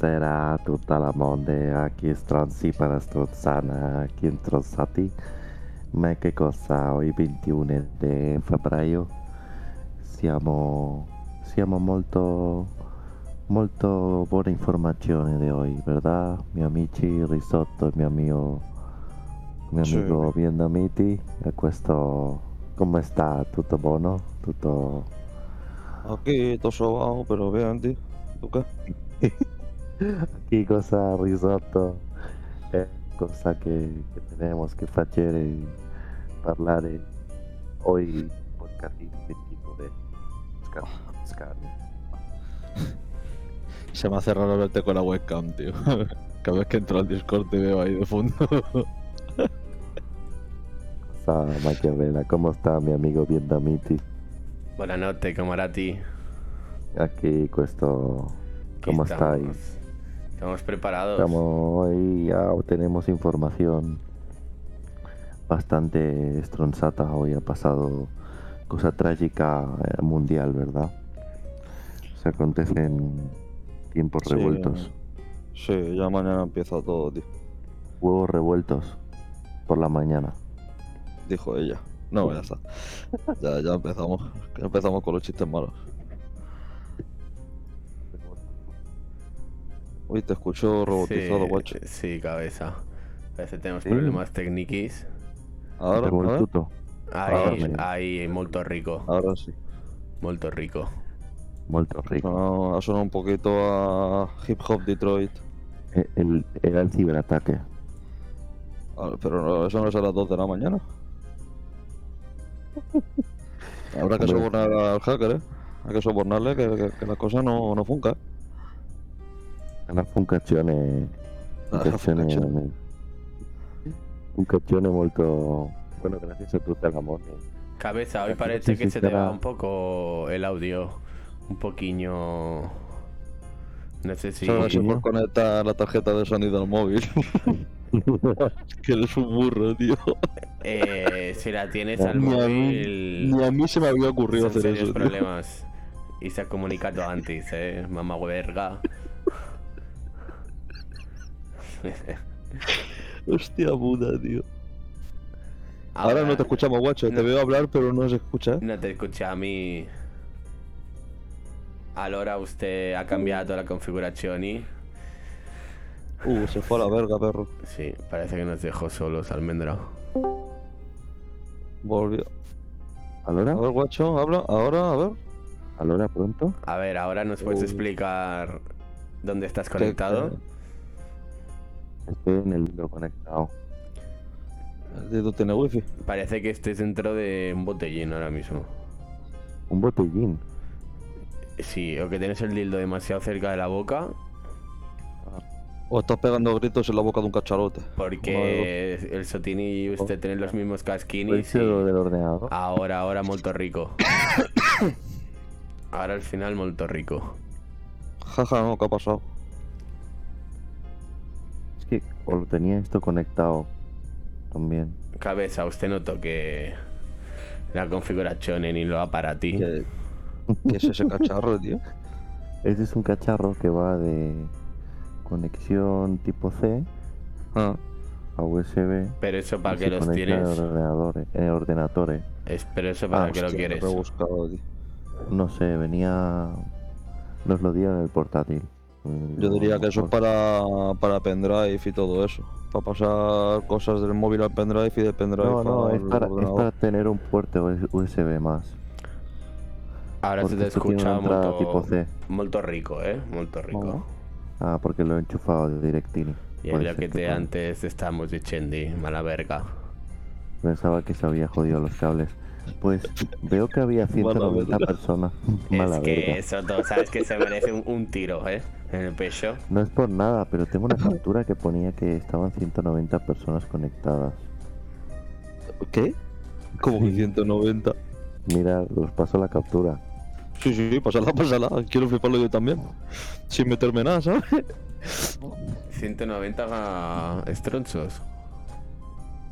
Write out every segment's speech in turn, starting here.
Buonasera a tutta la mondo, chi stronzi per strozzana, chi strozzati. Ma che cosa, oggi 21 di febbraio siamo, siamo molto, molto buona informazione di oggi, verdad? Mi amici, risotto, mio amico, mio Sì. amico vietnamiti, e questo, come sta? Tutto buono? Tutto... Aquí todo sobao, pero bien, tío. ¿Tú qué? Aquí cosa risotto è cosa che, che tenemos che facere parlare hoy podcast di tipo de scar- scarni. Se me hace raro verte con la webcam, tío. Cada vez que entro al Discord te veo ahí de fondo. Cosa Machiavella, come sta mi amico vietnamiti? Buonanotte, camarati. Aquí questo, Aquí ¿cómo estáis? Estamos preparados. Estamos hoy ya tenemos información bastante estronzata. Hoy ha pasado cosa trágica eh, mundial, ¿verdad? Se acontecen tiempos Sí. revueltos, Sí, ya mañana empieza todo, tío. huevos revueltos por la mañana. Dijo ella. No, ya está. Ya, ya empezamos. Ya empezamos con los chistes malos. Uy, te escucho robotizado, sí, guacho. Sí, cabeza. Parece que tenemos Sí. problemas técnicos. Ahora. Ahí, Ahora. ahí, molto rico. Ahora sí. Molto rico. Molto rico. No, ha sonado un poquito a hip hop Detroit. Eh, El, era el ciberataque. Ah, Pero no, eso no es a las 2 de la mañana. Habrá que sobornar al hacker, ¿eh? Hay que sobornarle que, que, que la cosa no, no funca. Una funcazione, funcazione, funcazione. funcazione molto... Bueno, gracias a tutti la moda. Cabeza, hoy parece que se se te va un poco el audio. Un poquillo. No sé si. Solo si Poquillo. por conectar la tarjeta de sonido al móvil. que eres un burro, tío. Eh, si la tienes al Ni a, mí, móvil. ni a mí se me había ocurrido hacer serios eso. tío. problemas. Y se ha comunicado antes, eh. Mamá verga. Hostia puta, tío. Ahora, no te escuchamos, guacho. Te veo hablar, pero no se escucha. No te escuché a mí. Ahora usted ha cambiado la configuración y. Uh, se fue a la verga, perro. Sí, parece que nos dejó solos, almendra. Volvió. A ¿Allora? ver, guacho, habla. Ahora, a ver. ¿Allora pronto? A ver, ahora nos puedes Uy. explicar dónde estás ¿Qué- conectado. Estoy en el hilo conectado. El dedo tiene wifi. Parece que estés dentro de un botellín ahora mismo. Un botellín. Sí, o que tienes el dildo demasiado cerca de la boca, O estás pegando gritos en la boca de un cacharote. porque el Sotini y usted tienen los mismos ¿Puede casquinis y del ordenador? ahora, ahora molto rico. Ahora al final molto rico. Jaja, no, ¿qué ha pasado? Que o lo tenía esto conectado también. Cabeza, usted no toque la configuración ni lo aparati. ¿Qué, qué es ese cacharro, tío? Este es un cacharro que va de conexión tipo C Ah, a USB. Pero eso para se los en tienes. ordenadores, en ordenadores. Es, pero eso para ah, qué lo quieres. No sé, venía. Nos lo dieron en el portátil. Yo diría que eso es para, para pendrive y todo eso. Para pasar cosas del móvil al pendrive y del pendrive No, no, al es para, es para tener un puerto USB más. Ahora se te escucha molto, tipo C. molto rico, eh. Molto rico. Ah, porque lo he enchufado de Directini. Y es Puede lo que te antes estamos diciendo, mala verga. Pensaba que se había jodido los cables. Pues veo que había 190 verga. personas. Mala es que verga. eso, tú sabes que se merece un, un tiro, eh. En el pecho. No es por nada, pero tengo una captura que ponía que estaban 190 personas conectadas. ¿Qué? Como que Sí. 190. Mira, os paso la captura. Sí, sí, pásala, pásala. Quiero fliparlo yo también. Sin meterme nada, ¿sabes? 190 estronzos.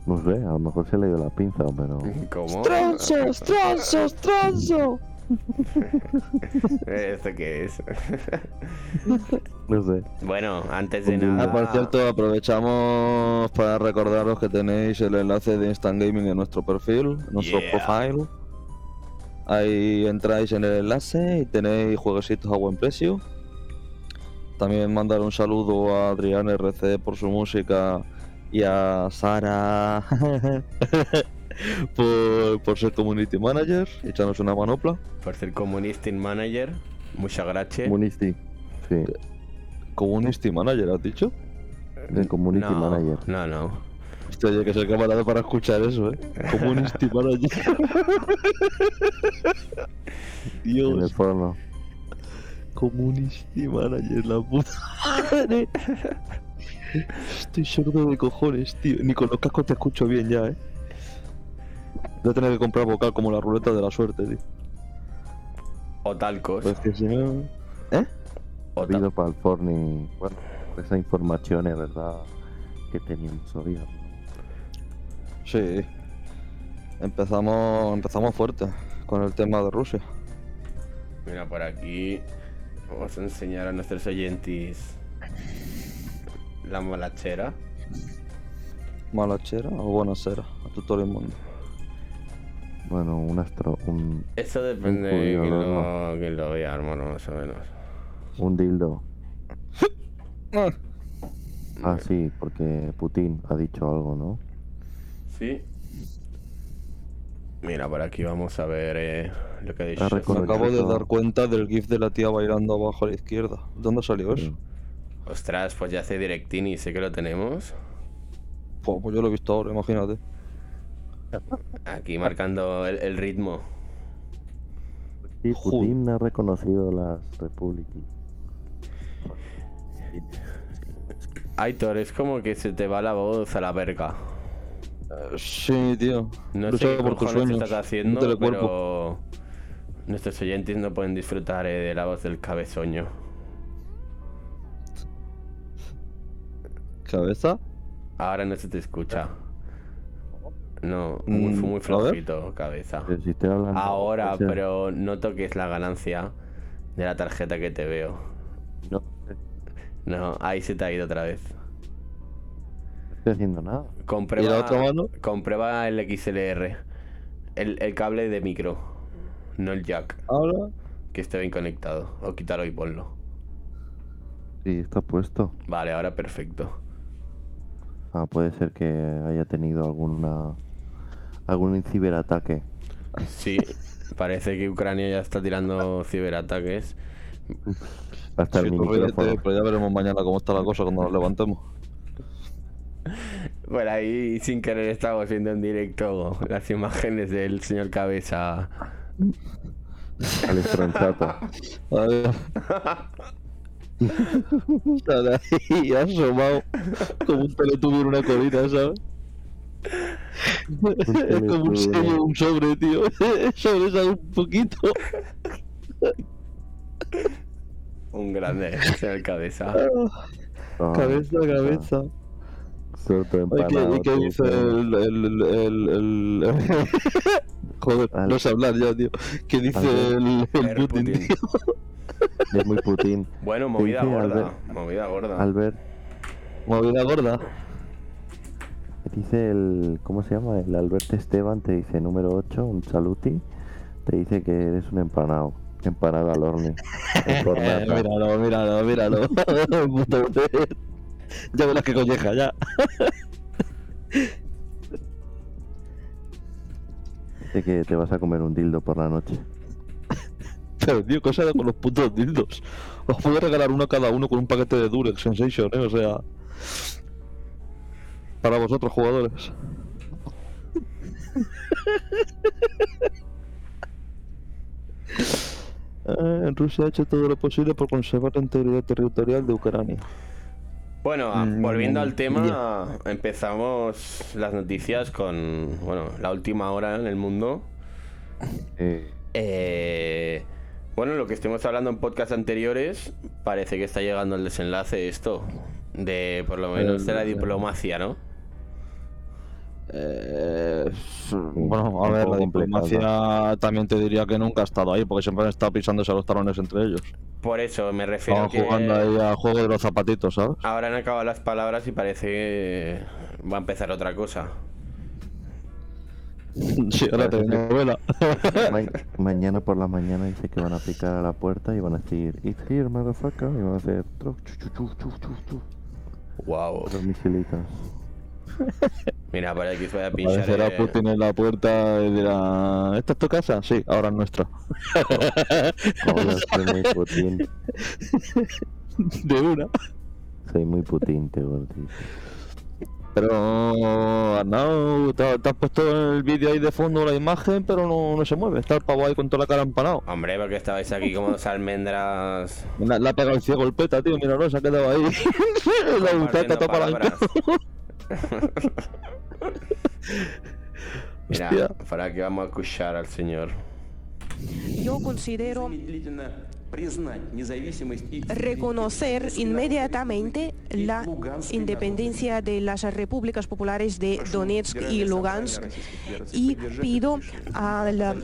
No sé, a lo mejor se le dio la pinza, pero. ¿Cómo? ¡Tronzo, tronzo, tronzo! ¿Esto qué es? No sé. bueno, antes de Un nada. Ah, por cierto, aprovechamos para recordaros que tenéis el enlace de Instant Gaming en nuestro perfil, en nuestro Yeah. profile. Ahí entráis en el enlace y tenéis jueguecitos a buen precio. También mandar un saludo a Adrián RC por su música y a Sara por, por ser community manager echarnos una manopla. Por ser community manager. Muchas gracias. Community. Sí, Community manager, ¿has dicho? de Community no, Manager. No, no. Hostia, oye, que soy camarada para escuchar eso, ¿eh? Community manager. En el Dios, porno. community manager, la puta madre. Estoy sordo de cojones, tío. Ni con los cascos te escucho bien ya, ¿eh? Voy a tener que comprar vocal como la ruleta de la suerte, tío. O talcos. Pues que si no... ¿Eh? o Ha ta- habido para el porno y, bueno, esa información es verdad que teníamos sabía. Sí. Empezamos, empezamos fuerte con el tema de Rusia. Mira, por aquí vamos a enseñar a nuestros oyentes la molachera. ¿Malachera o buenasera? A tu todo el mundo. Bueno, un astro, un, Eso depende Un de quién ¿no? lo, quién lo vea, hermano, más o menos. un dildo. Ah, Ah, sí, porque Putin ha dicho algo, ¿no? ¿Sí? Mira, por aquí vamos a ver eh, lo que ha dicho. Me acabo de dar cuenta del gif de la tía bailando abajo a la izquierda. ¿Dónde salió eso? Ostras, pues ya hace Directini, sé que lo tenemos. Pues, pues yo lo he visto ahora, imagínate. Aquí marcando el, el ritmo. Sí. Putin ha reconocido las repúblicas. Aitor, es como que se te va la voz a la verga. Sí, tío. No Lucha sé qué por tus sueños. estás haciendo, pero nuestros oyentes no pueden disfrutar eh, de la voz del cabezoño. ¿Cabeza? Ahora no se te escucha. No, muy, Mm, muy ver. flojito, cabeza. Ahora, pero no toques la ganancia de la tarjeta que te veo. No No, ahí se te ha ido otra vez. estoy haciendo nada. Comprueba, ¿Y la otra mano? comprueba el XLR. El, el cable de micro, no el jack, Ahora. que esté bien conectado. O quítalo y ponlo. Sí, está puesto. Vale, ahora perfecto. Ah, puede ser que haya tenido alguna algún ciberataque. Sí, parece que Ucrania ya está tirando ciberataques. Hasta Sí, el ríete, micrófono. pero ya veremos mañana cómo está la cosa cuando nos levantemos. Por ahí, sin querer, estamos viendo en directo las imágenes del señor Cabeza. Al. Sale ahí asomado como un teletubbie en una colina, ¿sabes? Es como un sello, un sobre, tío. El sobre sale un poquito. Un grande, señor Cabeza. Ah, cabeza, cabeza. Suelto Ay, ¿qué- empanado. ¿Y qué dice el, el, el, el, el- Joder, no sé hablar ya, tío. ¿Qué dice el, el Putin, Putin. tío? Es muy Putin. Bueno, movida dice gorda. Albert- Movida gorda. Albert, Movida gorda. dice el. ¿Cómo se llama? El Albert Esteban te dice número 8, un saluti. Te dice que eres un empanado. Empanado al horno. Míralo, míralo, míralo. Ya verás que colleja, ya. Dice que te vas a comer un dildo por la noche. Pero, tío, ¿qué con los putos dildos? Os a regalar uno a cada uno con un paquete de Durex Sensation, ¿eh? O sea... Para vosotros, jugadores. Eh, Rusia ha hecho todo lo posible por conservar la integridad territorial de Ucrania. Bueno, ah, Mm, volviendo al tema, empezamos las noticias con, bueno, la última hora en el mundo. Eh, bueno, lo que estuvimos hablando en podcast anteriores, parece que está llegando el desenlace esto, de por lo menos de la diplomacia, ¿no? Eh, bueno, a ver, la diplomacia también te diría que nunca ha estado ahí, porque siempre han estado pisándose los talones entre ellos. Por eso me refiero Estaban que jugando ahí al juego de los zapatitos, ¿sabes? ahora han acabado las palabras y parece que va a empezar otra cosa. Sí, ahora te novela. Ma- mañana por la mañana dice que van a picar a la puerta y van a decir It's here, motherfucker. Y van a hacer Wow. Los misilitos. Mira, por aquí os voy a pinchar. Aparecerá eh, Putin en la puerta y dirá: ¿Esta es tu casa? Sí, ahora es nuestra. Hola, soy muy putín. De una. Soy muy putín, te gordito. Pero, Arnau, te, te has puesto en el vídeo ahí de fondo la imagen, pero no, no se mueve. Está el pavo ahí con toda la cara empanado. Hombre, porque estabais aquí como dos almendras. Le ha pegado el ciego el peta, tío. Mira, no, se ha quedado ahí. la toda palanca. palabras. Mira, para que vamos a escuchar al señor. Yo considero reconocer inmediatamente la independencia de las repúblicas populares de Donetsk y Lugansk y pido a la,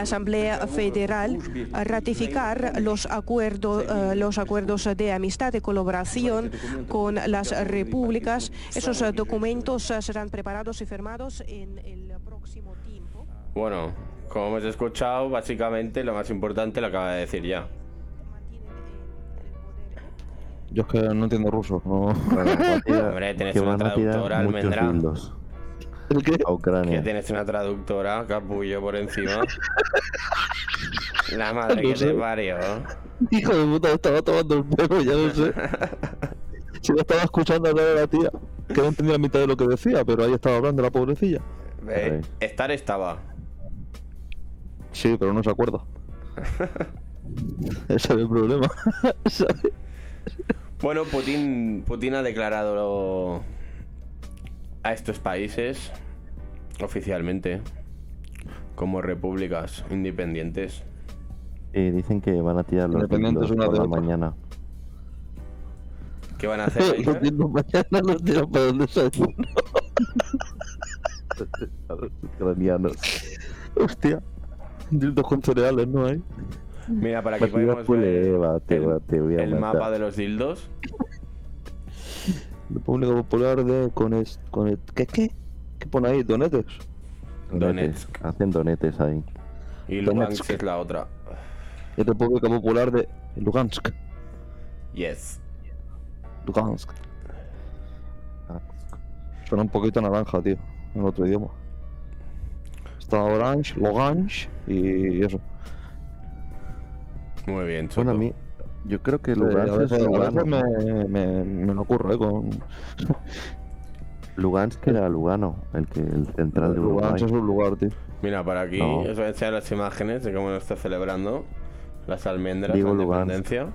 Asamblea Federal ratificar los acuerdos, eh, los acuerdos de amistad de colaboración con las repúblicas. Esos documentos serán preparados y firmados en el próximo tiempo. Bueno, como hemos escuchado, básicamente lo más importante lo acaba de decir ya. Yo es que no entiendo ruso. No. Hombre, tienes que una traductora, almendra. ¿El qué? a Que tienes una traductora, capullo por encima. La madre que No sé. te parió. Hijo de puta, estaba tomando el pelo, ya no sé. Si lo estaba escuchando hablar a la tía, que no entendía la mitad de lo que decía, pero ahí estaba hablando la pobrecilla. Eh, estar estaba. Sí, pero no se acuerda. Ese es el problema. ¿sabes? Bueno, Putin, Putin ha declarado a estos países oficialmente como repúblicas independientes. Y dicen que van a tirar los Independientes una por de la otra. mañana. ¿Qué van a hacer? Los Aitor? niños mañana los tiran para el desayuno. Los ucranianos. Hostia. Dildos con cereales, ¿no hay? Mira, para podemos Puleva, ver el, el mapa de los dildos. República Popular de Cones... Conet... ¿Qué, qué? ¿Qué pone ahí? ¿Donetes? Donetes. Hacen donetes ahí. Y Donetsk. Lugansk es la otra. Y República Popular de Lugansk. Yes. Lugansk. Suena un poquito naranja, tío, en otro idioma. Está Orange, Lugansk y eso. Muy bien, Bueno, Choco. a mí, yo creo que Lugansk veces, Lugano. me, me, me lo ocurre ¿eh? con Lugansk era Lugano, el que el central de Uruguay. Lugansk es un lugar, tío. Mira, para aquí No. os voy a enseñar las imágenes de cómo lo está celebrando las almendras Digo de independencia.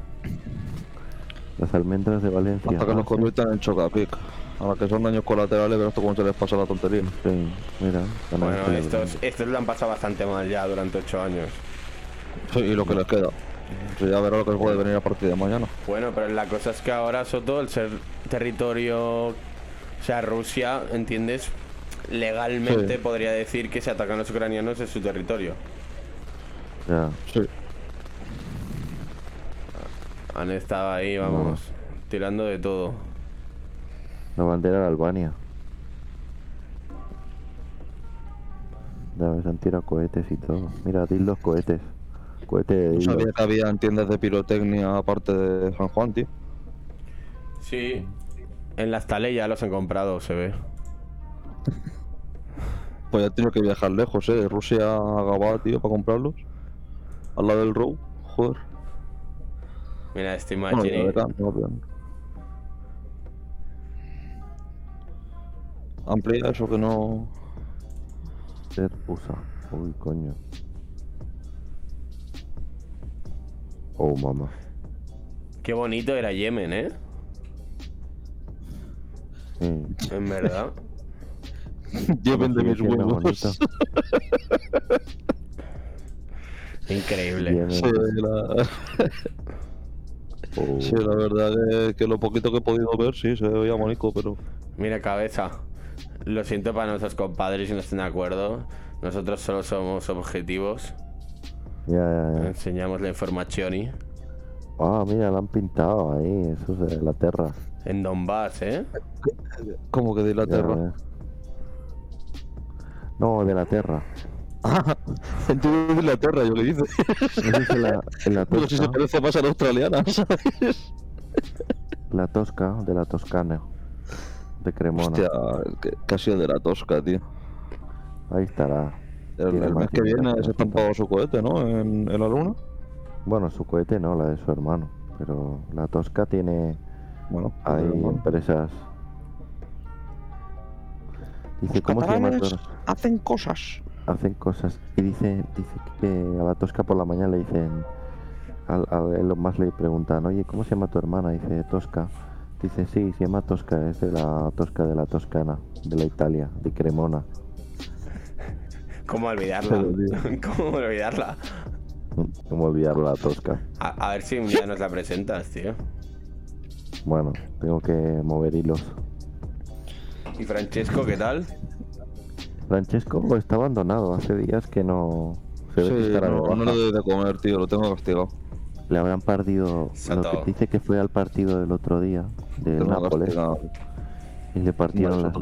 Las almendras de Valencia. Hasta que Ah, nos conviertan en Chocapic. Ahora que son daños colaterales, pero esto como se les pasa la tontería. Sí, mira. Bueno, estos, estos lo han pasado bastante mal ya durante ocho años. Sí, y lo que les queda. Sí, ya verá lo que puede venir a partir de mañana. Bueno, pero la cosa es que ahora, Soto, el ser territorio, o sea, Rusia, ¿entiendes? Legalmente Sí. podría decir que si atacan los ucranianos es su territorio. Ya, Sí. Han estado ahí, vamos, tirando de todo. la bandera de Albania. Ya ves, han tirado cohetes y todo. Mira, los cohetes. Cohete No sabía que había tiendas de pirotecnia aparte de San Juan, tío. Sí, en las Tale ya los han comprado, se ve. Pues ya he tenido que viajar lejos, eh. De Rusia a Gabá, tío, para comprarlos. Al lado del Row. Joder. Mira, este Bueno, imagine. de acá, no, pero- Amplía eso que no. Ser USA. Uy, coño. Oh, mamá. Qué bonito era Yemen, ¿eh? Sí. En verdad. Lleven de mis huevos. Increíble. Yemen. Sí, la, Oh. sí, la verdad que, que lo poquito que he podido ver, sí, se veía bonito, pero. Mira, cabeza. Lo siento para nuestros compadres si no estén de acuerdo. Nosotros solo somos objetivos. Ya, ya, ya. Enseñamos la información y Ah, mira, la han pintado ahí. Eso es de la Terra. en Donbass, ¿eh? ¿Cómo que de la ya. No, de la Terra. Entiendo de la Tierra, yo le en la, en la Digo, si se Tosca. parece más a la australiana, ¿sabes? La Tosca, de la Toscana. De Cremona. Hostia, sido de la Tosca, tío. Ahí estará. El, el mes que viene se pagando su cohete, ¿no? En, en la luna. Bueno, su cohete no, la de su hermano. Pero la Tosca tiene Bueno, bueno. empresas. Dice, ¿cómo se llama? hacen cosas. Hacen cosas. Y dice, dice que a la Tosca por la mañana le dicen. Al, a Elon Musk le preguntan, oye, ¿cómo se llama tu hermana? Dice, Tosca. Dice, sí, se llama Tosca, es de la Tosca de la Toscana, de la Italia, de Cremona. ¿Cómo olvidarla? ¿Cómo olvidarla? ¿Cómo olvidar la Tosca? A, a ver si un día nos la presentas, tío. Bueno, tengo que mover hilos. ¿Y Francesco qué tal? Francesco está abandonado, hace días que no se ve Sí, de no, no le doy de comer, tío, lo tengo castigado. Le habrán partido lo que dice que fue al partido del otro día Tengo Nápoles y le partieron las,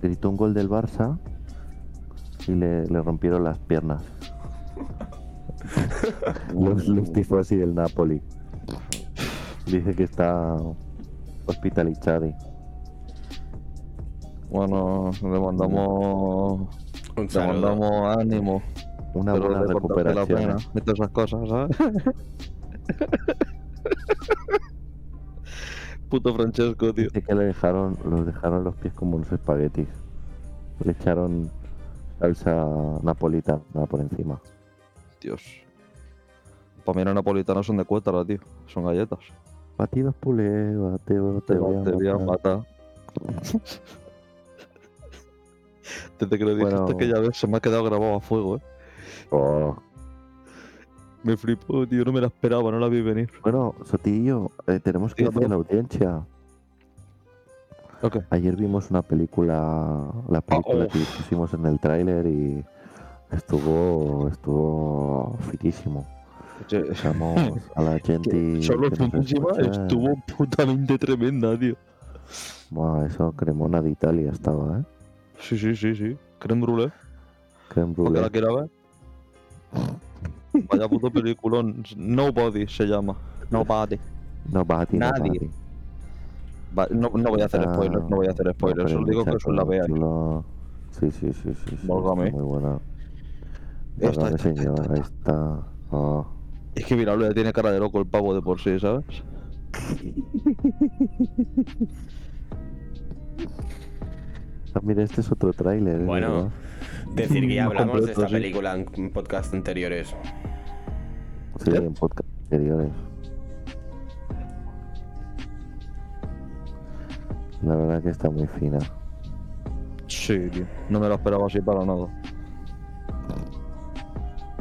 gritó un gol del Barça y le, le rompieron las piernas. los, los tifosi del Napoli. Dice que está hospitalizado. Bueno, le mandamos. Un Le mandamos ánimo. Una pero buena cortarse la recuperación. pena ¿eh? todas esas cosas, ¿sabes? Puto Francesco, tío. Dice que le dejaron, los dejaron los pies como unos espaguetis. Le echaron salsa napolitana por encima. Dios. Para mí los napolitanos son de cuétara, tío. Son galletas. Batidos pulé, bateo, te, Te, voy a te voy a matar. Desde que lo dijiste Bueno. que ya ves, se me ha quedado grabado a fuego, eh. Oh. Me flipó, tío. No me la esperaba, no la vi venir. Bueno, Sotillo, eh, tenemos que decir a la audiencia. Ayer vimos una película, la película oh. que pusimos en el tráiler y estuvo, estuvo fiquísimo. Echamos a la gente Solo estuvo putamente tremenda, tío. Buah, eso Cremona de Italia estaba, ¿eh? Sí, sí, sí, sí. Creme brûlée. Creme Porque la quiera ver. Vaya puto peliculón. Nobody se llama. Nobody. No, Bati, Nadie. Va- no, no voy a hacer Ah, spoilers, no voy a hacer spoilers. Solo digo que eso la veáis. Sí, sí, sí, sí. sí está Muy buena. Esta, esta, señor, ahí está. Oh. Es que mira, le tiene cara de loco el pavo de por sí, ¿sabes? Ah, mira, este es otro tráiler. ¿eh? Bueno, decir que ya hablamos de esta sí. película en podcast anteriores. Sí, en podcast anteriores. La verdad que está muy fina. Sí, tío. No me lo esperaba así para nada.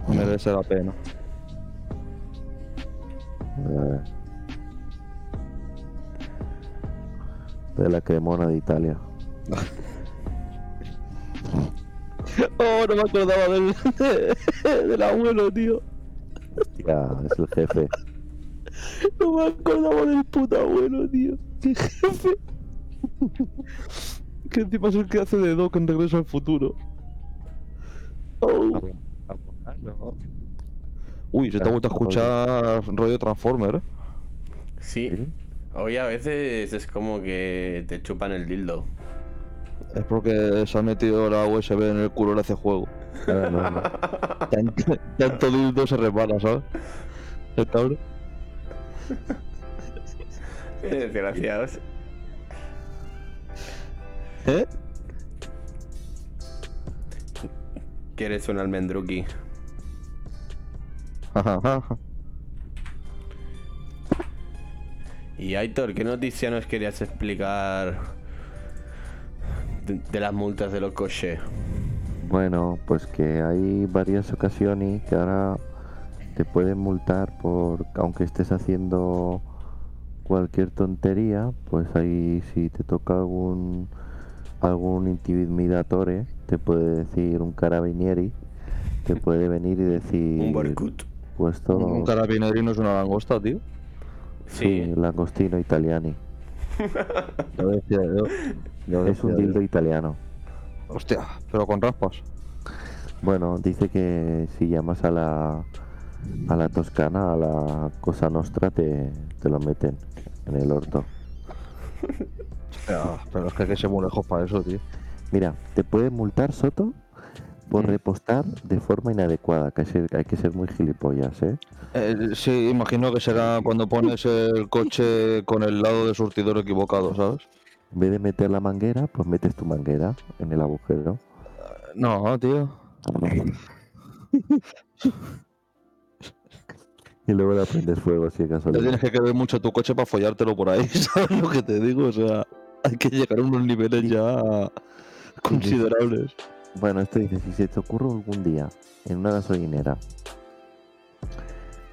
Merece la pena. Eh. De la cremona de Italia. Oh, no me acordaba del, del abuelo, tío. Ya, es el jefe. No me acordaba del puto abuelo, tío. Qué jefe. Que encima es el que hace de Doc en Regreso al Futuro. Oh. Uy, se te ha vuelto a escuchar rollo Transformer, ¿eh? Sí. Hoy a veces es como que te chupan el dildo. Es porque se ha metido la USB en el culo de ese juego. Ah, no, no. Tanto, tanto dildo se resbala, ¿sabes? El cabrón. Desgraciados. ¿Eh? Que eres un almendruki. Y Aitor, ¿qué noticia nos querías explicar de, de las multas de los coches? Bueno, pues que hay varias ocasiones que ahora te pueden multar por, aunque estés haciendo cualquier tontería, pues ahí si te toca algún algún intimidatore, te puede decir un carabinieri, te puede venir y decir... Un Borkut. Pues todo... Un carabinerino es una langosta, tío. Sí, Sí. langostino italiani. Decía yo. Es un yo. dildo italiano. Hostia, pero con raspas. Bueno, dice que si llamas a la a la toscana, a la cosa nostra, te, te lo meten en el orto. Pero es que hay que ser muy lejos para eso, tío. Mira, te puede multar Soto por Mm. repostar de forma inadecuada, que hay, ser- hay que ser muy gilipollas, ¿eh? Eh, sí, imagino que será cuando pones el coche con el lado de surtidor equivocado, ¿sabes? En vez de meter la manguera, pues metes tu manguera en el agujero. No, tío. Y luego le prendes fuego si es Te tienes que querer mucho tu coche para follártelo por ahí, ¿sabes lo que te digo? O sea, hay que llegar a unos niveles ya considerables. Bueno, esto dice, si se te ocurre algún día en una gasolinera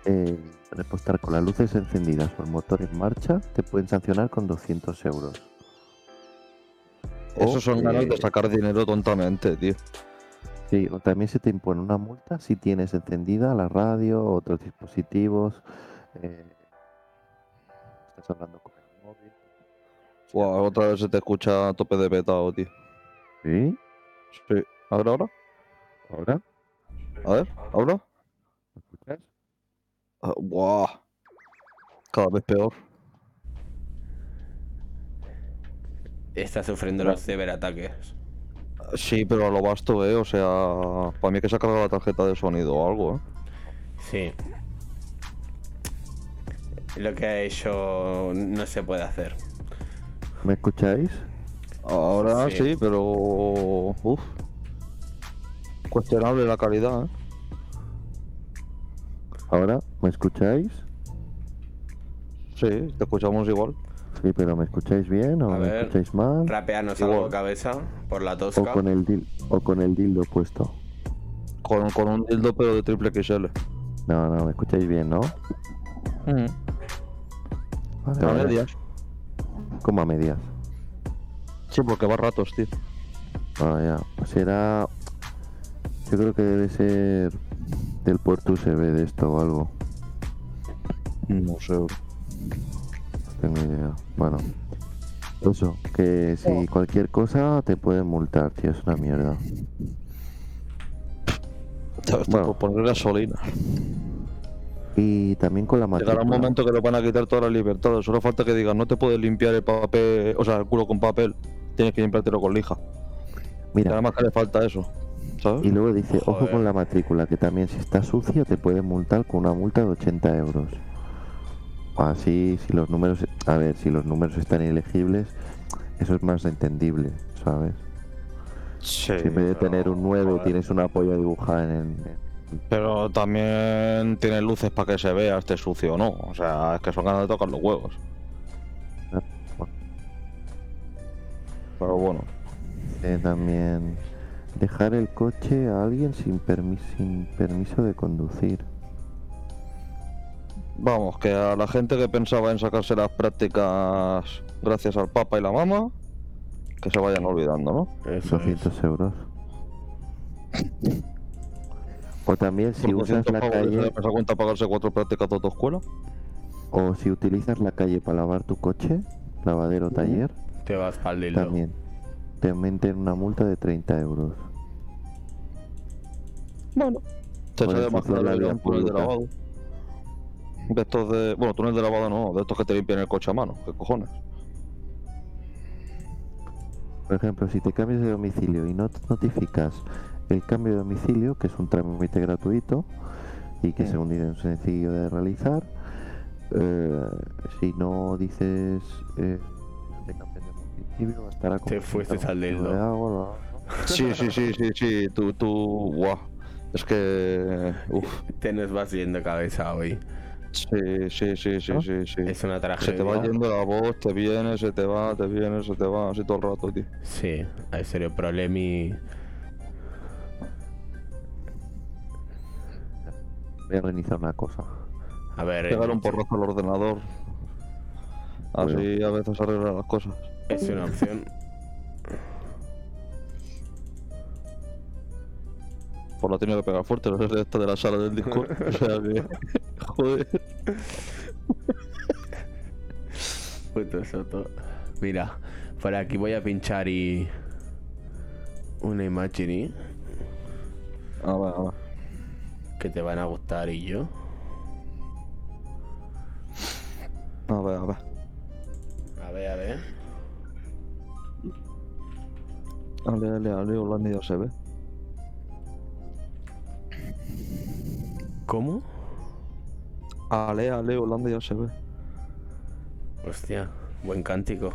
eh, repostar con las luces encendidas o el motor en marcha, te pueden sancionar con 200 euros. O, Esos son ganas de eh, sacar dinero tontamente, tío. Sí, o también se te impone una multa si tienes encendida la radio otros dispositivos. eh, estás hablando con. Buah, otra vez se te escucha a tope de petado, tío. ¿Sí? Sí. A ver ahora. ¿Ahora? A ver, ahora. ¿Me escuchas? Buah. Cada vez peor. Está sufriendo los ciberataques. Sí, pero a lo vasto, eh. O sea, para mí hay que sacar la tarjeta de sonido o algo, eh. Sí. Lo que ha hecho no se puede hacer. ¿Me escucháis? Ahora Sí. sí, pero. Uf. Cuestionable la calidad, eh. ¿Ahora? ¿Me escucháis? Sí, te escuchamos igual. Sí, pero ¿me escucháis bien o A me ver. escucháis mal? Rapeanos Igual. algo cabeza por la O tosca. con el dil- o con el dildo puesto. Con, con un dildo, pero de triple XL. No, no, me escucháis bien, ¿no? Vale, A vale. Como a medias. Sí, porque va ratos, tío. Ah, ya. Era. Yo creo que debe ser del puerto USB de esto o algo. No sé. No tengo idea. Bueno. Eso, que si cualquier cosa te pueden multar, tío, es una mierda. ¿Sabes? Bueno. Por poner gasolina. Y también con la Llegará matrícula. un momento que le van a quitar todas las libertades. Solo falta que digan, no te puedes limpiar el papel, o sea, el culo con papel. Tienes que limpiártelo con lija. Mira, nada más que le falta eso. ¿Sabes? y luego dice, ojo con la matrícula, que también si está sucio te pueden multar con una multa de 80 euros. Así, si los números, a ver, si los números están ilegibles, eso es más entendible, ¿sabes? Sí. Si en vez de tener un 9 tienes una polla dibujada en el... Pero también tiene luces para que se vea esté sucio o no. O sea, es que son ganas de tocar los huevos. Pero bueno. Eh, también dejar el coche a alguien sin, permi- sin permiso de conducir. Vamos, que a la gente que pensaba en sacarse las prácticas gracias al Papa y la Mama, que se vayan olvidando, ¿no? Eso es. 200 euros. O también si usas 200 la calle ¿les da cuenta pagarse cuatro prácticas de autoescuela? o si utilizas la calle para lavar tu coche, lavadero taller, Te vas el dildo. también te meten una multa de 30 euros. Bueno. Se Por sabe el más sucio de la túnel de lavado. De estos de. Bueno, túnel de lavado no, de estos que te limpian el coche a mano. ¿Qué cojones? Por ejemplo, si te cambias de domicilio y no te notificas el cambio de domicilio, que es un trámite gratuito y que según dicen es sencillo de realizar, eh, si no dices eh, te cambias de domicilio, estará Te fuiste al de agua, la- Sí, sí, sí, sí, sí. Tú, tú. Guau. Es que. Uf. Te nos vas yendo cabeza hoy. Sí, sí, sí, sí, ¿Ah? sí, sí. Es una Se tragedia. te va yendo la voz, te viene, se te va, te viene, se te va, así todo el rato, tío. Sí, hay serio problemi. reiniciar una cosa. A ver. Pegar eh, un porrazo al ordenador. Así a veces arregla las cosas. Es una opción. Pues la tiene que pegar fuerte, no es esta de la sala del Discord. o sea que. Joder. Soto. Mira, por aquí voy a pinchar y. Una imagen y. Ah, va que te van a gustar y yo. A ver, a ver. A ver, a ver. Ale, ale, ale, Holanda ya se ve. ¿Cómo? Ale, ale, Holanda ya se ve. Hostia, buen cántico.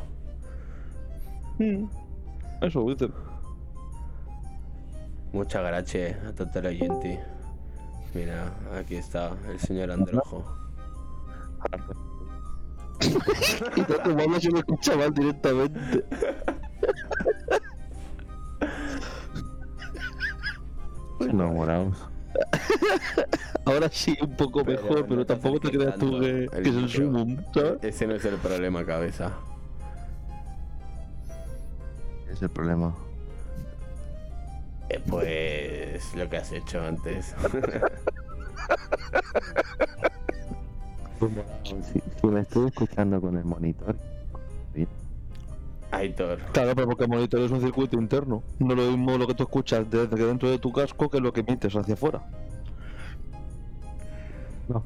Eso, viste. Muchas gracias a los oyentes. Mira, aquí está el señor Androjo. Y tanto malo se me escucha mal directamente. Enamorados. Ahora sí, un poco Pero mejor, no pero tampoco te creas tú que, el que es el sumum, ¿sabes? Ese no es el problema, cabeza. Es el problema. Eh, pues lo que has hecho antes. Si, si me estoy escuchando con el monitor. Aitor. Claro, pero porque el monitor es un circuito interno. No es lo mismo lo que tú escuchas desde que dentro de tu casco que lo que emites hacia afuera. No.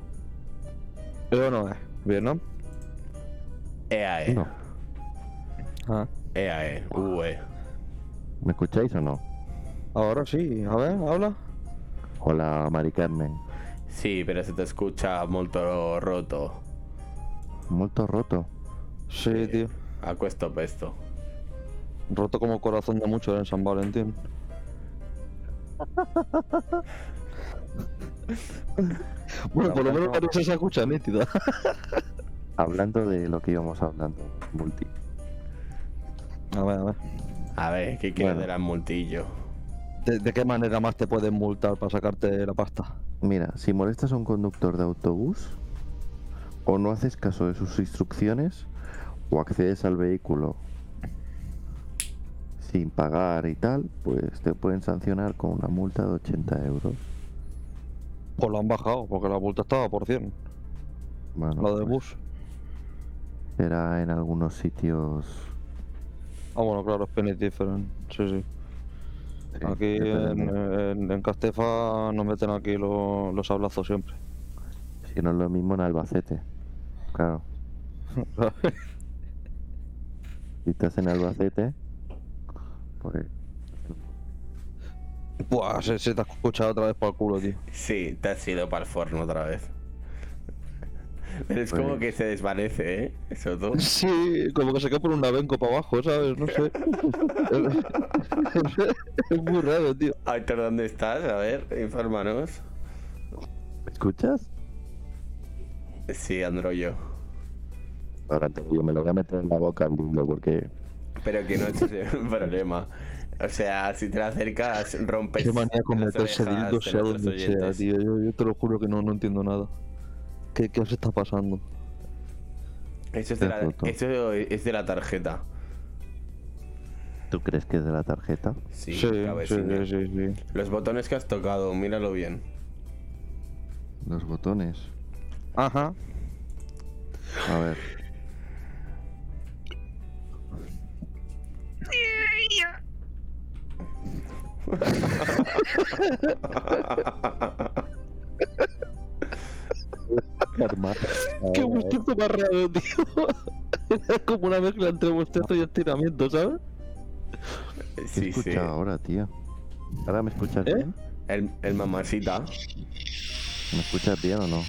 Pero no es. Bien, ¿no? EAE. No. Ah. EAE. UE. ¿Me escucháis o no? Ahora sí. A ver, habla. Hola, Mari Carmen. Sí, pero se te escucha molto roto. Molto roto. Sí, tío. A pesto. Roto como corazón de muchos en San Valentín. bueno, por lo menos la risa se escucha nítida. Hablando de lo que íbamos hablando, multi. A ver, a ver. A ver, ¿qué quieres Bueno. de las multillo? ¿De, de qué manera más te pueden multar para sacarte la pasta? Mira, si molestas a un conductor de autobús, o no haces caso de sus instrucciones, o accedes al vehículo sin pagar y tal, pues te pueden sancionar con una multa de 80 euros. Pues lo han bajado, porque la multa estaba por 100. Bueno, La de pues, bus. será en algunos sitios. Ah, bueno, claro, es penny different. Sí, sí. Sí, Aquí en, en, en Castefa nos meten aquí los, los hablazos siempre. Si no es lo mismo en Albacete. Claro, si estás en Albacete, pues Buah, se, se te ha escuchado otra vez por el culo, tío. Sí, te has ido para el forno otra vez. Pero es como que se desvanece, ¿eh? Eso todo. Sí, como que se cae por un navenco para abajo, ¿sabes? No sé. es muy raro, tío. Aitor, ¿dónde estás? A ver, infórmanos. ¿me escuchas? Sí, Androyo. Ahora te digo, me lo voy a meter en la boca al dildo porque Pero que no es el problema. O sea, si te la acercas, rompes. Qué manía con meterse dildo de sea donde sea, tío. Yo, yo te lo juro que no, no entiendo nada. ¿Qué, ¿Qué os está pasando? Eso es, de la, Perfecto. eso es de la tarjeta. tú crees que es de la tarjeta. Sí, sí, sí, sí. Los botones que has tocado, míralo bien. Los botones. Ajá. A ver. Hermano. Qué bostezo más raro, tío. Es como una mezcla entre bostezo y estiramiento, ¿sabes? ¿Qué Sí, escucha sí. ahora, tío? ¿Ahora me escuchas ¿Eh? bien? El, el mamacita. ¿Me escuchas bien o no?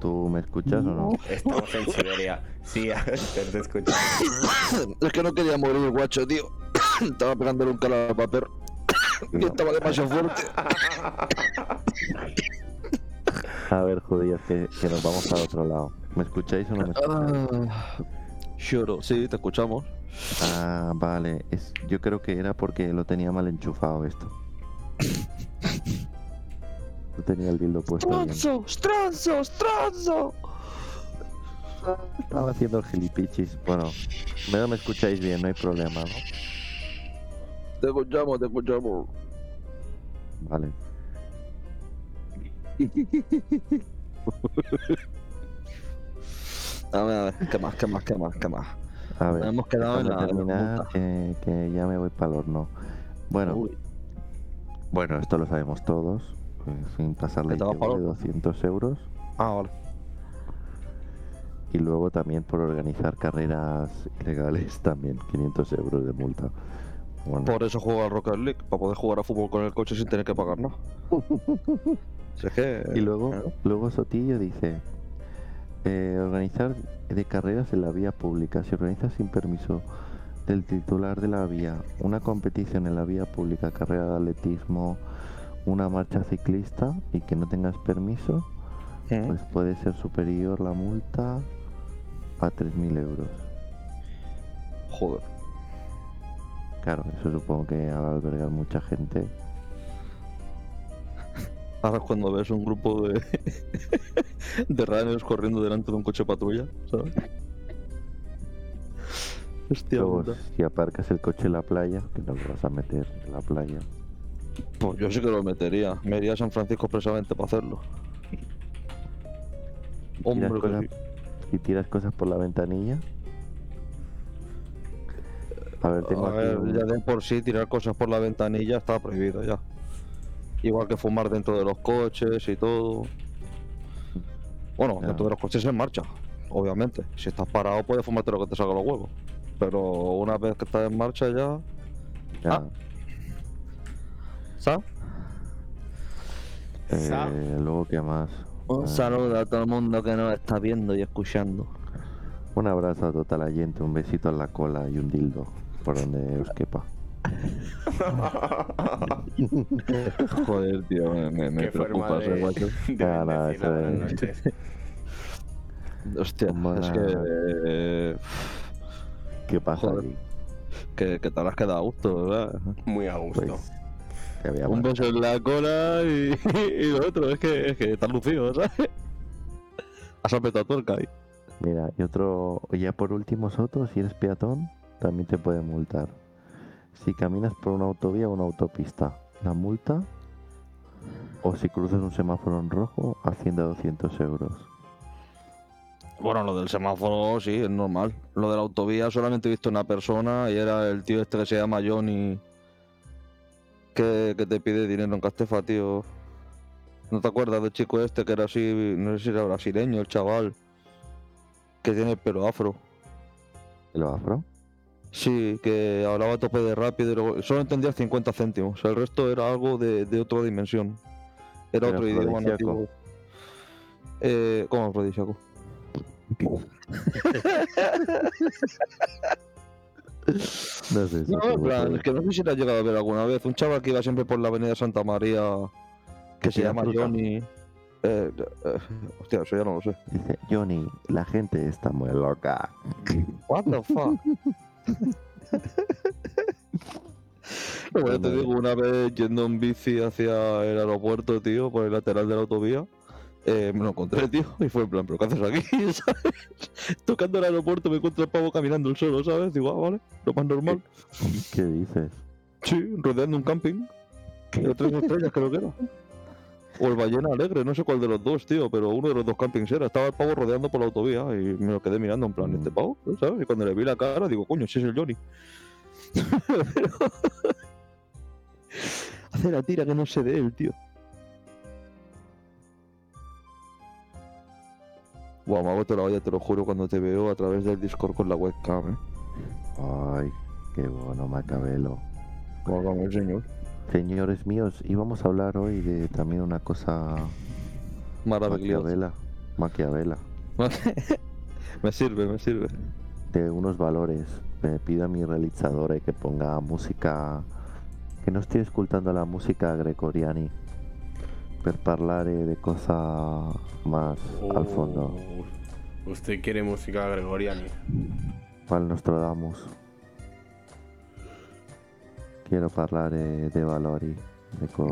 ¿Tú me escuchas o no? Estamos en Siberia. Sí, a ver, te escucho. Es que no quería morir, guacho, tío. Estaba pegándole un calo al papel. Y estaba demasiado fuerte. A ver, judíos, que, que nos vamos para otro lado. ¿Me escucháis o no me escucháis? Ah, Lloro, sí, te escuchamos. Ah, vale. Es, yo creo que era porque lo tenía mal enchufado esto. Yo tenía el dildo puesto bien. ¡Stronzo! ¡Stronzo! Estaba haciendo el gilipichis. Bueno, me, me escucháis bien, no hay problema, ¿no? Te escuchamos, te escuchamos. Vale. A ver, a ver, ¿qué más, qué más, qué más, qué más? A ver. Hemos quedado en la- terminar, que, que ya me voy para el horno. Bueno, Uy, bueno, esto lo sabemos todos. eh, sin pasar la ¿Que te vas ITV pa'l de horno? 200 euros. Ah, vale. Y luego también por organizar carreras ilegales, también 500 euros de multa. Bueno, Por eso juego al Rocket League, para poder jugar a fútbol con el coche sin tener que pagar nada. Si es que. y luego, claro. luego Sotillo dice: eh, organizar de carreras en la vía pública. Si organizas sin permiso del titular de la vía una competición en la vía pública, carrera de atletismo, una marcha ciclista y que no tengas permiso, ¿Eh? pues puede ser superior la multa a 3.000 euros. Joder. Claro, eso supongo que al albergar mucha gente. Ahora es cuando ves un grupo de. de runners corriendo delante de un coche patrulla, ¿sabes? Hostia, puta. si aparcas el coche en la playa, que no lo vas a meter en la playa. Pues yo sí que lo metería. Me iría a San Francisco expresamente para hacerlo. Y tiras, Hombre, cosas, y tiras cosas por la ventanilla. A ver, tengo A aquí ver, un- ya de por sí tirar cosas por la ventanilla está prohibido ya. Igual que fumar dentro de los coches y todo. Bueno, Ya. dentro de los coches en marcha, obviamente. Si estás parado puedes fumarte lo que te salga los huevos. Pero una vez que estás en marcha ya. ya, ah. ¿Sabes? Sa- eh, luego, ¿qué más? Un Ah, saludo a todo el mundo que nos está viendo y escuchando. Un abrazo a toda la gente, un besito en la cola y un dildo, por donde os quepa. Joder, tío, me, me, preocupas, de, guacho. es-. Hostia, que, eh, ¿Qué pasa Joder. que, que te habrás quedado a gusto, ¿verdad? Muy a gusto. Pues, que había Un beso en la cola y, y lo otro, es que, es que estás lucido, ¿sabes? Has apretado tuerca ahí. Mira, y otro, ya por último, Soto, si eres peatón, también te pueden multar. Si caminas por una autovía o una autopista, la multa, o si cruzas un semáforo en rojo, asciende a 200 euros. Bueno, lo del semáforo sí, es normal. Lo de la autovía solamente he visto una persona y era el tío este que se llama Johnny que, que te pide dinero en Castefa, tío. ¿No te acuerdas del chico este que era así, no sé si era brasileño, el chaval? Que tiene el pelo afro. ¿El afro? Sí, que hablaba a tope de rápido solo entendía 50 céntimos. El resto era algo de, de otra dimensión. Era Era otro idioma nativo. Eh, ¿Cómo afrodisíaco? No sé. No, en plan, es que no sé si lo has llegado a ver alguna vez. Un chaval que iba siempre por la avenida Santa María, que ¿Que se llama fruta? Johnny. Eh, eh, hostia, eso ya no lo sé. Dice, Johnny, la gente está muy loca. What the fuck? Bueno, te digo, una vez yendo en bici hacia el aeropuerto, tío, por el lateral de la autovía, eh, me lo encontré, tío, y fue en plan, ¿pero qué haces aquí? ¿Sabes? Tocando el aeropuerto me encuentro el pavo caminando el solo, ¿sabes? Digo, ah, vale, lo más normal. ¿Qué dices? Sí, rodeando un camping. De tres estrellas creo que era. O el ballena alegre, no sé cuál de los dos, tío, pero uno de los dos campings era. Estaba el pavo rodeando por la autovía y me lo quedé mirando en plan, Mm. ¿este pavo? ¿Sabes? Y cuando le vi la cara, digo, coño, ese es el Johnny. Hace la tira que no sé de él, tío. Guau, me hago toda la olla, te lo juro, cuando te veo a través del Discord con la webcam, ¿eh? Ay, qué bueno, Macabelo. Válgame el señor. Señores míos, íbamos a hablar hoy de también una cosa Maravilloso. maquiavela, maquiavela, me sirve, me sirve. de unos valores. Me pido a mi realizadora que ponga música, que no estoy escuchando la música gregoriani, per parlare de cosa más al fondo. Oh, Usted quiere música gregoriana. Qual Nostradamus. Quiero parlare de valori, de co...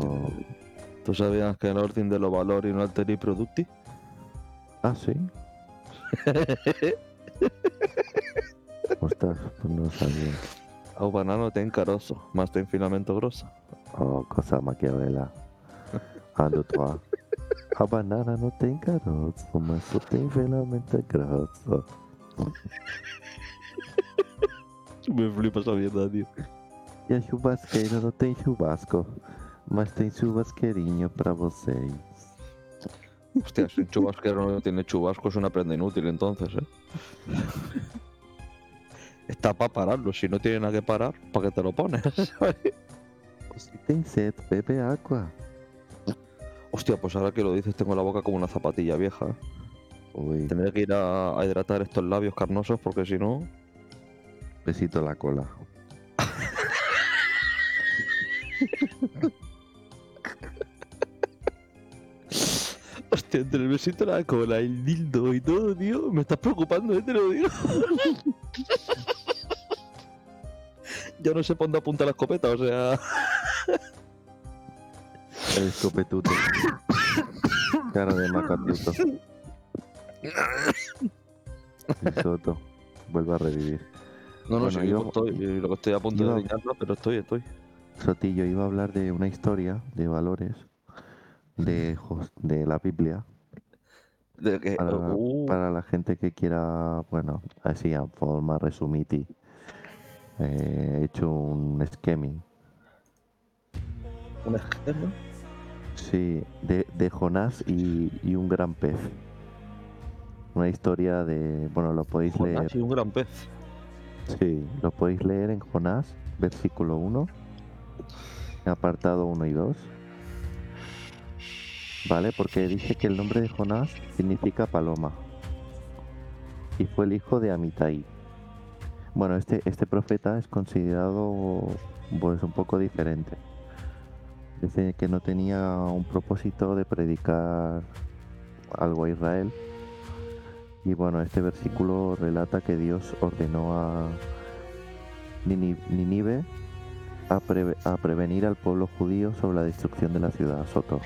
¿Tú sabías que en orden de los valores no alteri producti? Ah, sí. Ostras, pues no sabía. Au banano tem carozo, mas tem filamento grosso. Oh, cosa maquiavela. Ando tua. A banana não tem caroço, mas só tem filamento grosso. Me flipa esa mierda, tío. E a churrasqueira não tem churrasco, mas tem churrasqueirinho pra vocês. Hostia, si un chubasquero no tiene chubasco es una prenda inútil entonces, ¿eh? Está para pararlo, si no tiene nada que parar, ¿para qué te lo pones? Se tem sed, bebe água. Hostia, pues ahora que lo dices tengo la boca como una zapatilla vieja. Uy, Tendré que ir a, a hidratar estos labios carnosos porque si no... besito la cola. Hostia, entre el besito la cola, el dildo y todo, tío, me estás preocupando, ¿eh? Te lo digo. ya no sé por dónde apunta la escopeta, o sea... El escopetuto. Cara de macatuto. Soto. Vuelve a revivir. No, no, Bueno, sí, yo- estoy, lo que estoy a punto yo- de dañarlo, pero estoy, estoy. Sotillo iba a hablar de una historia de valores de, la Biblia De que, para, uh, para la gente que quiera, bueno, así a forma resumiti. Eh, he hecho un scheming. un esquema. Sí, de, de Jonás y, y un gran pez. Una historia de, bueno, lo podéis leer. Jonás y un gran pez. Sí, lo podéis leer en Jonás, versículo 1, apartado 1 y 2. ¿Vale? Porque dice que el nombre de Jonás significa paloma. Y fue el hijo de Amitai. Bueno, este, este profeta es considerado pues un poco diferente. Dice que no tenía un propósito de predicar algo a Israel. Y bueno, este versículo relata que Dios ordenó a Nini- Nínive a, preve- a prevenir al pueblo judío sobre la destrucción de la ciudad Soto.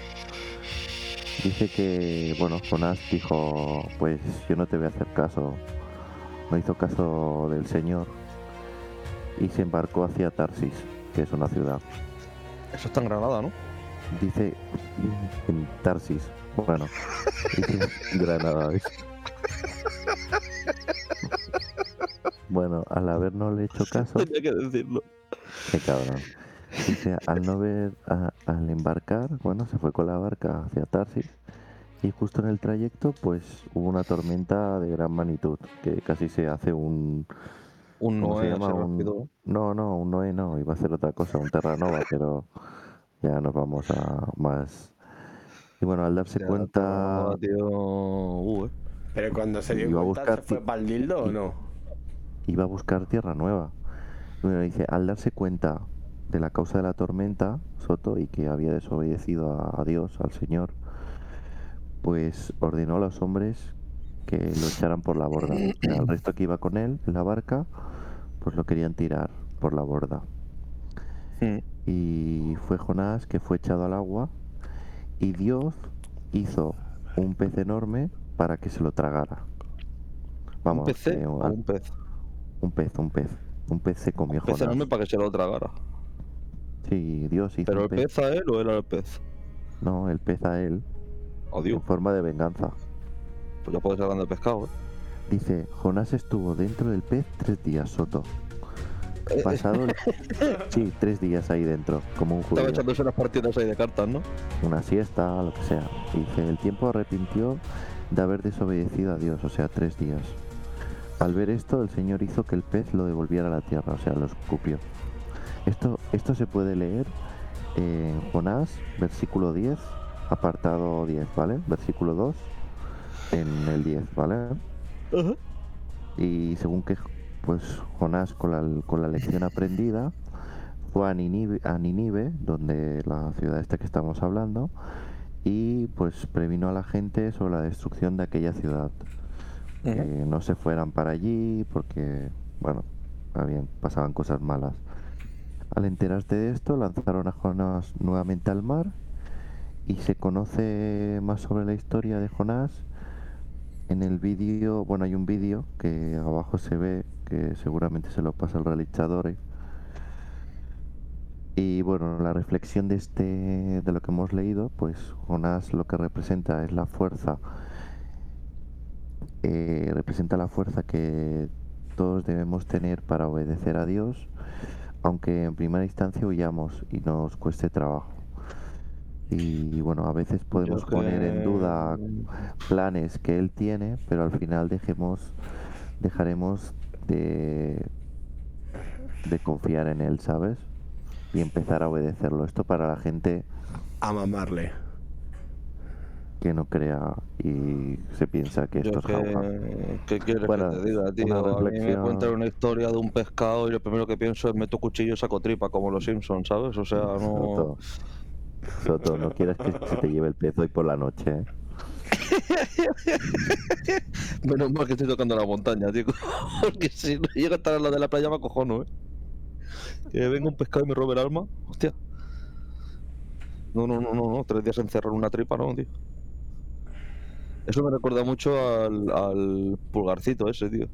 Dice que, bueno, Jonás dijo, pues yo no te voy a hacer caso. No hizo caso del Señor y se embarcó hacia Tarsis, que es una ciudad. Eso está en Granada, ¿no? Dice en Tarsis. Bueno, dice Granada. ¿ves? Bueno, al habernos hecho caso, Tenía que decirlo. Qué cabrón. Dice, al no ver, a- al embarcar, bueno, se fue con la barca hacia Tarsis y justo en el trayecto, pues hubo una tormenta de gran magnitud, que casi se hace un, Un ¿cómo se Noé llama? Un- no, no, un Noé no, iba a ser otra cosa, un Terranova, pero ya nos vamos a más. Y bueno, al darse Ya, cuenta, tío. Uh, eh. Pero cuando se dio Iba a cuenta, buscar ¿se fue para el dildo o no? iba a buscar tierra nueva. Bueno, dice, al darse cuenta de la causa de la tormenta, Soto, y que había desobedecido a, Dios, al Señor, pues ordenó a los hombres que lo echaran por la borda. Al resto que iba con él en la barca, pues lo querían tirar por la borda. Y fue Jonás que fue echado al agua y Dios hizo un pez enorme para que se lo tragara. ¿Un PC que o al- un pez? un pez, un pez. Un pez se comió Un pez Jonás. enorme para que se lo tragara. Sí, Dios hizo ¿Pero el pez. pez a él o él al pez? No, el pez a él, Adiós. en forma de venganza. Pues ya puede ser grande pescado, ¿eh? Dice, Jonás estuvo dentro del pez tres días, Soto. Pasado el... Sí, tres días ahí dentro, como un Estaba judío. echándose unas partidas ahí de cartas, ¿no? Una siesta, lo que sea. Dice, el tiempo arrepintió de haber desobedecido a Dios, o sea, tres días. Al ver esto, el Señor hizo que el pez lo devolviera a la tierra, o sea, lo escupió. Esto, esto se puede leer en Jonás, versículo 10, apartado 10, ¿vale? Versículo 2, en el 10, ¿vale? Y según que pues Jonás con la, con la lección aprendida fue a Ninive, a Ninive, donde la ciudad esta que estamos hablando, y pues previno a la gente sobre la destrucción de aquella ciudad. Que no se fueran para allí porque, bueno, pasaban cosas malas. Al enterarse de esto, lanzaron a Jonás nuevamente al mar y se conoce más sobre la historia de Jonás en el vídeo, bueno, hay un vídeo que abajo se ve, que seguramente se lo pasa el realizador, ¿eh? Y bueno, la reflexión de este de lo que hemos leído, pues Jonás lo que representa es la fuerza, eh, representa la fuerza que todos debemos tener para obedecer a Dios, aunque en primera instancia huyamos y nos cueste trabajo. Y bueno, a veces podemos poner en duda planes que Él tiene, pero al final dejemos, dejaremos de, de confiar en Él, ¿sabes? Y empezar a obedecerlo. Esto para la gente A mamarle. Que no crea y se piensa que esto es jauja. que, ¿Qué quieres Bueno, que te diga, tío? una A mí me reflexión. cuentan una historia de un pescado y lo primero que pienso es meto cuchillo y saco tripa, como los Simpsons, ¿sabes? O sea, no... Soto, Soto, no quieras que se te lleve el pez hoy por la noche, ¿eh? Menos mal que estoy tocando la montaña, tío. Porque si no llega a estar a la de la playa me acojono, ¿eh? Que venga un pescado y me robe el alma, hostia. No, no, no, no, no. Tres días encerrar una tripa, no, tío. Eso me recuerda mucho al, al pulgarcito ese, tío.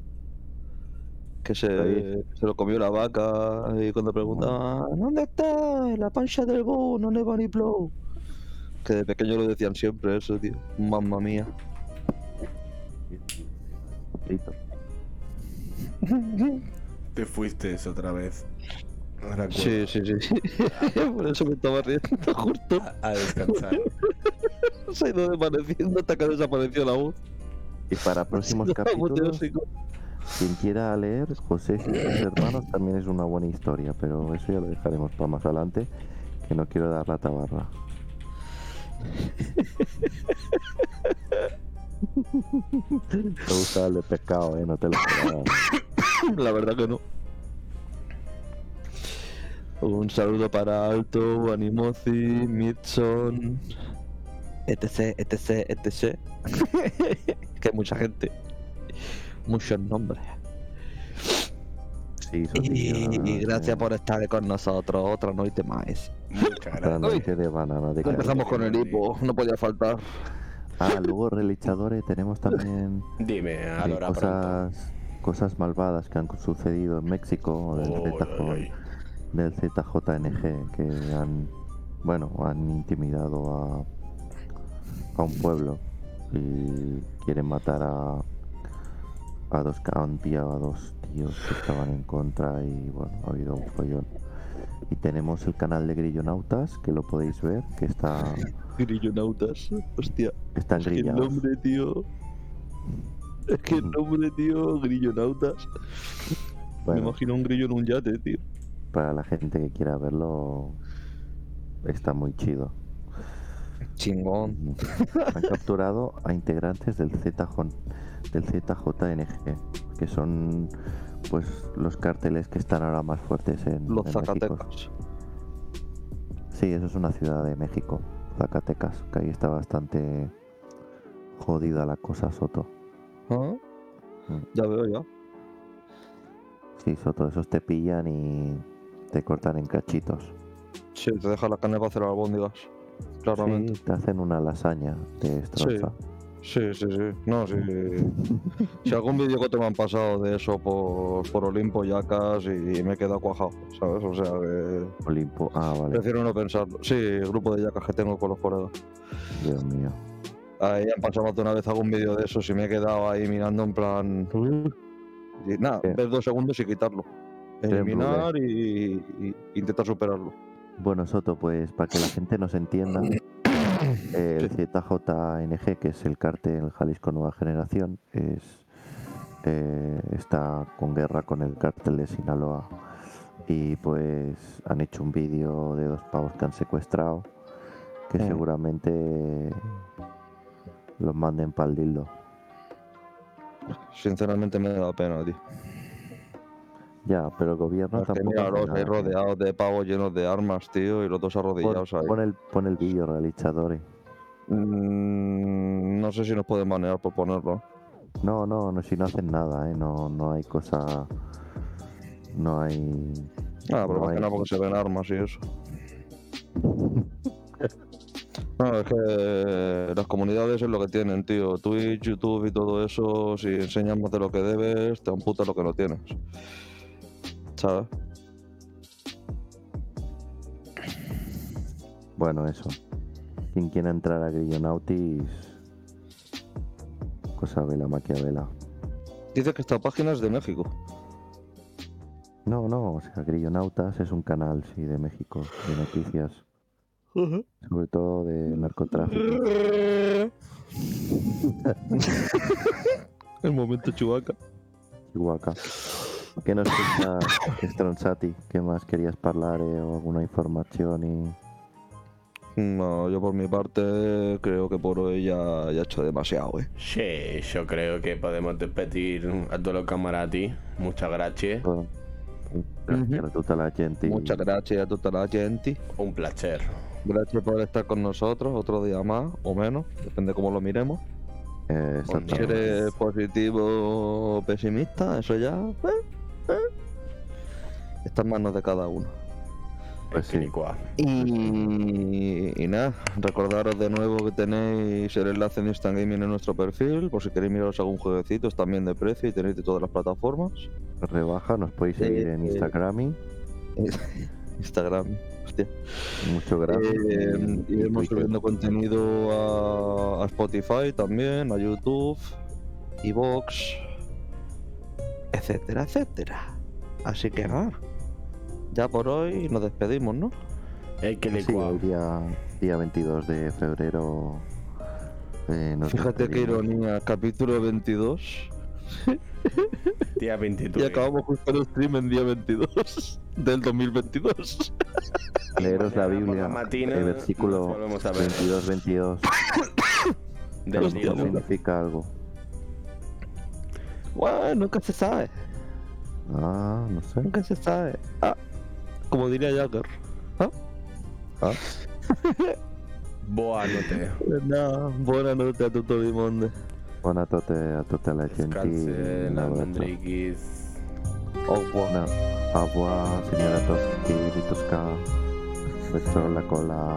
Que se, se lo comió la vaca y cuando preguntaba ¿Dónde está la pancha del bo? No le va ni blow. Que de pequeño lo decían siempre eso, tío. Mamma mía. Listo. Te fuiste otra vez. No. Sí, sí, sí. Por eso me estaba riendo justo. A, a descansar. Se ha ido desvaneciendo hasta que desapareció la voz. Y para próximos capítulos, quien quiera leer, José y sus hermanos también es una buena historia, pero eso ya lo dejaremos para más adelante, que no quiero dar la tabarra. Te gusta el de pescado, ¿eh? No te lo esperaba. La verdad que no. Un saludo para Alto, Animozi, Midson, etc, etc, etc. que hay mucha gente. Muchos nombres. Sí, Y, gracias por estar con nosotros otra noche más. Muchas gracias. noche de banana de Empezamos con el hipo, no podía faltar. Ah, luego Relichadores tenemos también Dime, eh, pronto. cosas, cosas malvadas que han sucedido en México del, Uy, ZJ, del ZJNG que han bueno han intimidado a, a un pueblo y quieren matar a a dos ca- han pillado a dos tíos que estaban en contra y bueno ha habido un follón y tenemos el canal de Grillonautas que lo podéis ver que está Grillonautas, hostia. están Es que el nombre, tío. Es que el nombre, tío, Grillonautas. Me Bueno, imagino un grillo en un yate, tío. para la gente que quiera verlo está muy chido Chingón. han capturado a integrantes del ZJ, del ZJNG, que son pues los carteles que están ahora más fuertes en, Los en México. Zacatecas. Sí, eso es una ciudad de México, Zacatecas, que ahí está bastante jodida la cosa, Soto. Ah, Mm. Ya veo, ya. Sí, Soto, esos te pillan y te cortan en cachitos. Sí, te deja la carne para hacer albóndigas. Claramente. Sí, te hacen una lasaña de destroza. Sí, sí, sí. No, sí. si algún vídeo que te me han pasado de eso por, por Olimpo, Yacas y me he quedado cuajado, ¿sabes? O sea que Olimpo, ah, vale, prefiero no pensarlo. Sí, el grupo de Yacas que tengo con los colegas. Dios mío. Ahí han pasado más de una vez algún vídeo de eso y me he quedado ahí mirando en plan. Y nada, ver dos segundos y quitarlo. Eliminar y, y intentar superarlo. Bueno, Soto, pues para que la gente nos entienda, el ZJNG, que es el cártel Jalisco Nueva Generación, es eh, está con guerra con el cártel de Sinaloa. Y pues han hecho un vídeo de dos pavos que han secuestrado, que seguramente los manden para el dildo. Sinceramente me da pena, tío. Ya, pero el gobierno tampoco. hace míralos ahí rodeados de pavos llenos de armas, tío, y los dos Pon, arrodillados ahí. pon el, pon el vídeo, realizadores. Mm, no sé si nos pueden manejar por ponerlo. No, no, no, si no hacen nada, ¿eh? No, no hay cosa... No hay... Ah, pero No más hay- que nada porque se ven armas y eso. No, es que las comunidades es lo que tienen, tío. Twitch, YouTube y todo eso, si enseñas más de lo que debes, te amputa lo que no tienes. ¿Sabes? Bueno, eso. Quien quiera entrar a Grillonautis, cosa vela maquiavela. Dice que esta página es de México. No, no, o sea, Grillonautas es un canal, sí, de México, de noticias. Sobre todo de narcotráfico. El momento Chubaca. Chihuahua. ¿Qué nos cuenta Stronzati? ¿Qué más querías hablar o alguna información? Y... No, yo por mi parte creo que por hoy ya, ya he hecho demasiado, ¿eh? Sí, yo creo que podemos despedir a todos los camaratis. Muchas gracias. Bueno, gracias a tutta la gente. Muchas gracias a toda la gente. Un placer. Gracias por estar con nosotros otro día más o menos, depende cómo lo miremos. Eh, Si eres positivo o pesimista, eso ya eh, eh, está en manos de cada uno. Pues sí. Y, y nada, recordaros de nuevo que tenéis el enlace de Instant Gaming en nuestro perfil, por si queréis miraros algún jueguecito, es también de precio y tenéis de todas las plataformas. Rebaja, nos podéis seguir en Eh, Instagram. y Instagram, hostia. Muchas gracias. Eh, y- iremos subiendo contenido a, a Spotify también, a YouTube, Evox, etcétera, etcétera. Así que nada, ya por hoy nos despedimos, ¿no? El Sí, Quilicua. el día, día 22 de febrero. eh, nos Fíjate qué ironía, capítulo 22 Día y 23. acabamos justo el stream en día 22 del 2022. Leeros la Biblia, la matina el versículo volvemos a ver. 22-22. Del significa algo. Bueno, nunca se sabe, Ah, no sé. nunca se sabe. Ah, como diría Jagger. Ah, Ah, Boa notte. noche a tutto il mondo. buonanotte a tutta la gente. No, au revoir, señora Toski, Vitosca. Beso en la cola.